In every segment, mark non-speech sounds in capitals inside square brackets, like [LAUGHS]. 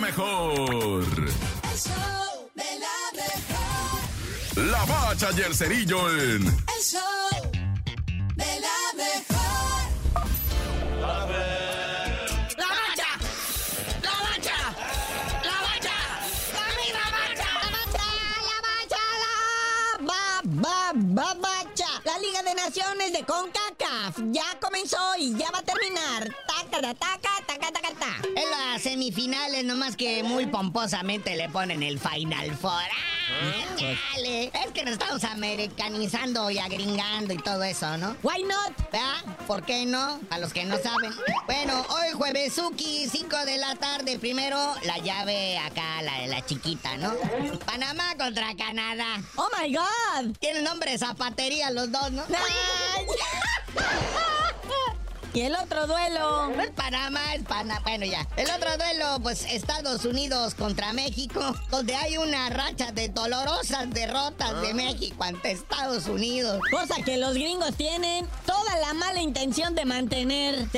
mejor. El show de la mejor. La bacha y el cerillo en El show de la mejor. ¡La bacha! ¡La bacha! ¡La bacha! ¡La misma bacha! La bacha, la ba, ba, ba, bacha. La Liga de Naciones de CONCACAF ya comenzó y ya va a terminar. Taca, taca, taca, taca, ta. En las semifinales, nomás que muy pomposamente le ponen el Final Four. ¡Ah, chale! Es que nos estamos americanizando y agringando y todo eso, ¿no? Why not? ¿Verdad? ¿Por qué no? A los que no saben. Bueno, hoy juevesuki, 5 de la tarde. Primero, la llave acá, la de la chiquita, ¿no? Panamá contra Canadá. Oh my God. Tienen nombre de zapatería los dos, ¿no? [LAUGHS] Y el otro duelo. No es Panamá, es Panamá. Bueno, ya. El otro duelo, pues Estados Unidos contra México, donde hay una racha de dolorosas derrotas de México ante Estados Unidos. Cosa que los gringos tienen toda la mala intención de mantener.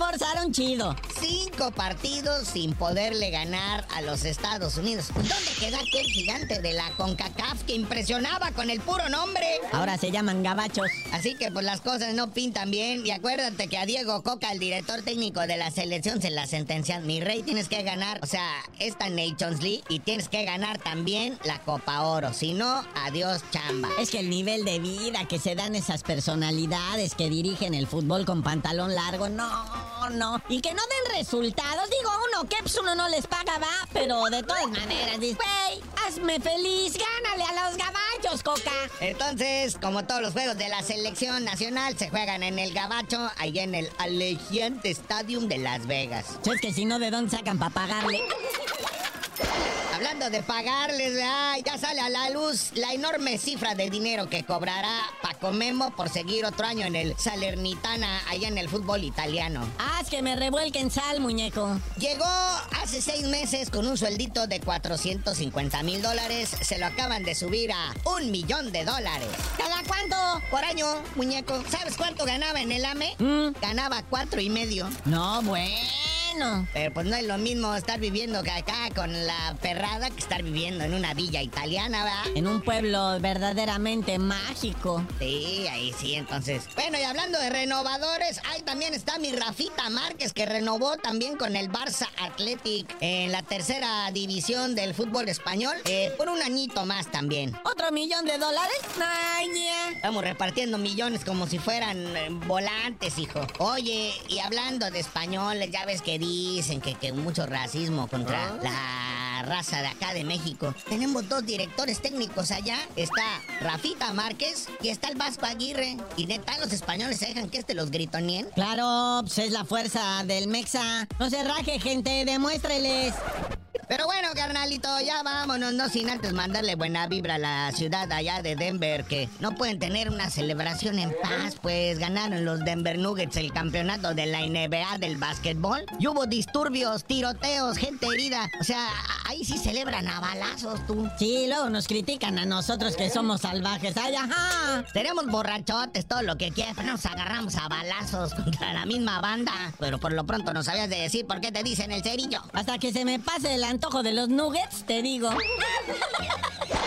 Reforzaron chido. Cinco partidos sin poderle ganar a los Estados Unidos. ¿Dónde queda aquel gigante de la CONCACAF que impresionaba con el puro nombre? Ahora se llaman gabachos. Así que pues las cosas no pintan bien. Y acuérdate que a Diego Coca, el director técnico de la selección, se la sentencian. Mi rey, tienes que ganar, o sea, esta Nations League y tienes que ganar también la Copa Oro. Si no, adiós chamba. Es que el nivel de vida que se dan esas personalidades que dirigen el fútbol con pantalón largo, no, no. Y que no den resultados. Digo, uno, que pues uno no les paga, va. Pero de todas maneras, dices, güey, hazme feliz, gánale a los gabachos, Coca. Entonces, como todos los juegos de la selección nacional, se juegan en el Gabacho, allá en el Allegiant Stadium de Las Vegas. Si es que si no, ¿de dónde sacan para pagarle? Hablando de pagarles, ay, ya sale a la luz la enorme cifra de dinero que cobrará Paco Memo por seguir otro año en el Salernitana, allá en el fútbol italiano. Haz que me revuelquen sal, muñeco. Llegó hace seis meses con un sueldito de 450 mil dólares. Se lo acaban de subir a un millón de dólares. ¿Cada cuánto? Por año, muñeco. ¿Sabes cuánto ganaba en el AME? Mm. Ganaba cuatro y medio. No, bueno. Pero pues no es lo mismo estar viviendo que acá con la perrada que estar viviendo en una villa italiana, ¿verdad? En un pueblo verdaderamente mágico. Sí, ahí sí, entonces. Bueno, y hablando de renovadores, ahí también está mi Rafita Márquez, que renovó también con el Barça Athletic en la tercera división del fútbol español, eh, por un añito más también. ¿Otro millón de dólares? Ay. Estamos repartiendo millones como si fueran eh, volantes, hijo. Oye, y hablando de españoles, ya ves que dicen que, que mucho racismo contra la raza de acá de México. Tenemos dos directores técnicos allá. Está Rafita Márquez y está el Vasco Aguirre. Y neta, los españoles se dejan que este los gritonien. Claro, pues es la fuerza del Mexa. No se raje, gente, demuéstreles. Pero bueno, carnalito, ya vámonos, no sin antes mandarle buena vibra a la ciudad allá de Denver, que no pueden tener una celebración en paz, pues ganaron los Denver Nuggets el campeonato de la NBA del básquetbol. Y hubo disturbios, tiroteos, gente herida. O sea, ahí sí celebran a balazos, tú. Sí, luego nos critican a nosotros que somos salvajes. ¡Ay, ajá! Seremos borrachotes, todo lo que quieras, pero nos agarramos a balazos contra la misma banda. Pero por lo pronto no sabías de decir por qué te dicen el cerillo. Hasta que se me pase el antojo de los nuggets, te digo. [LAUGHS]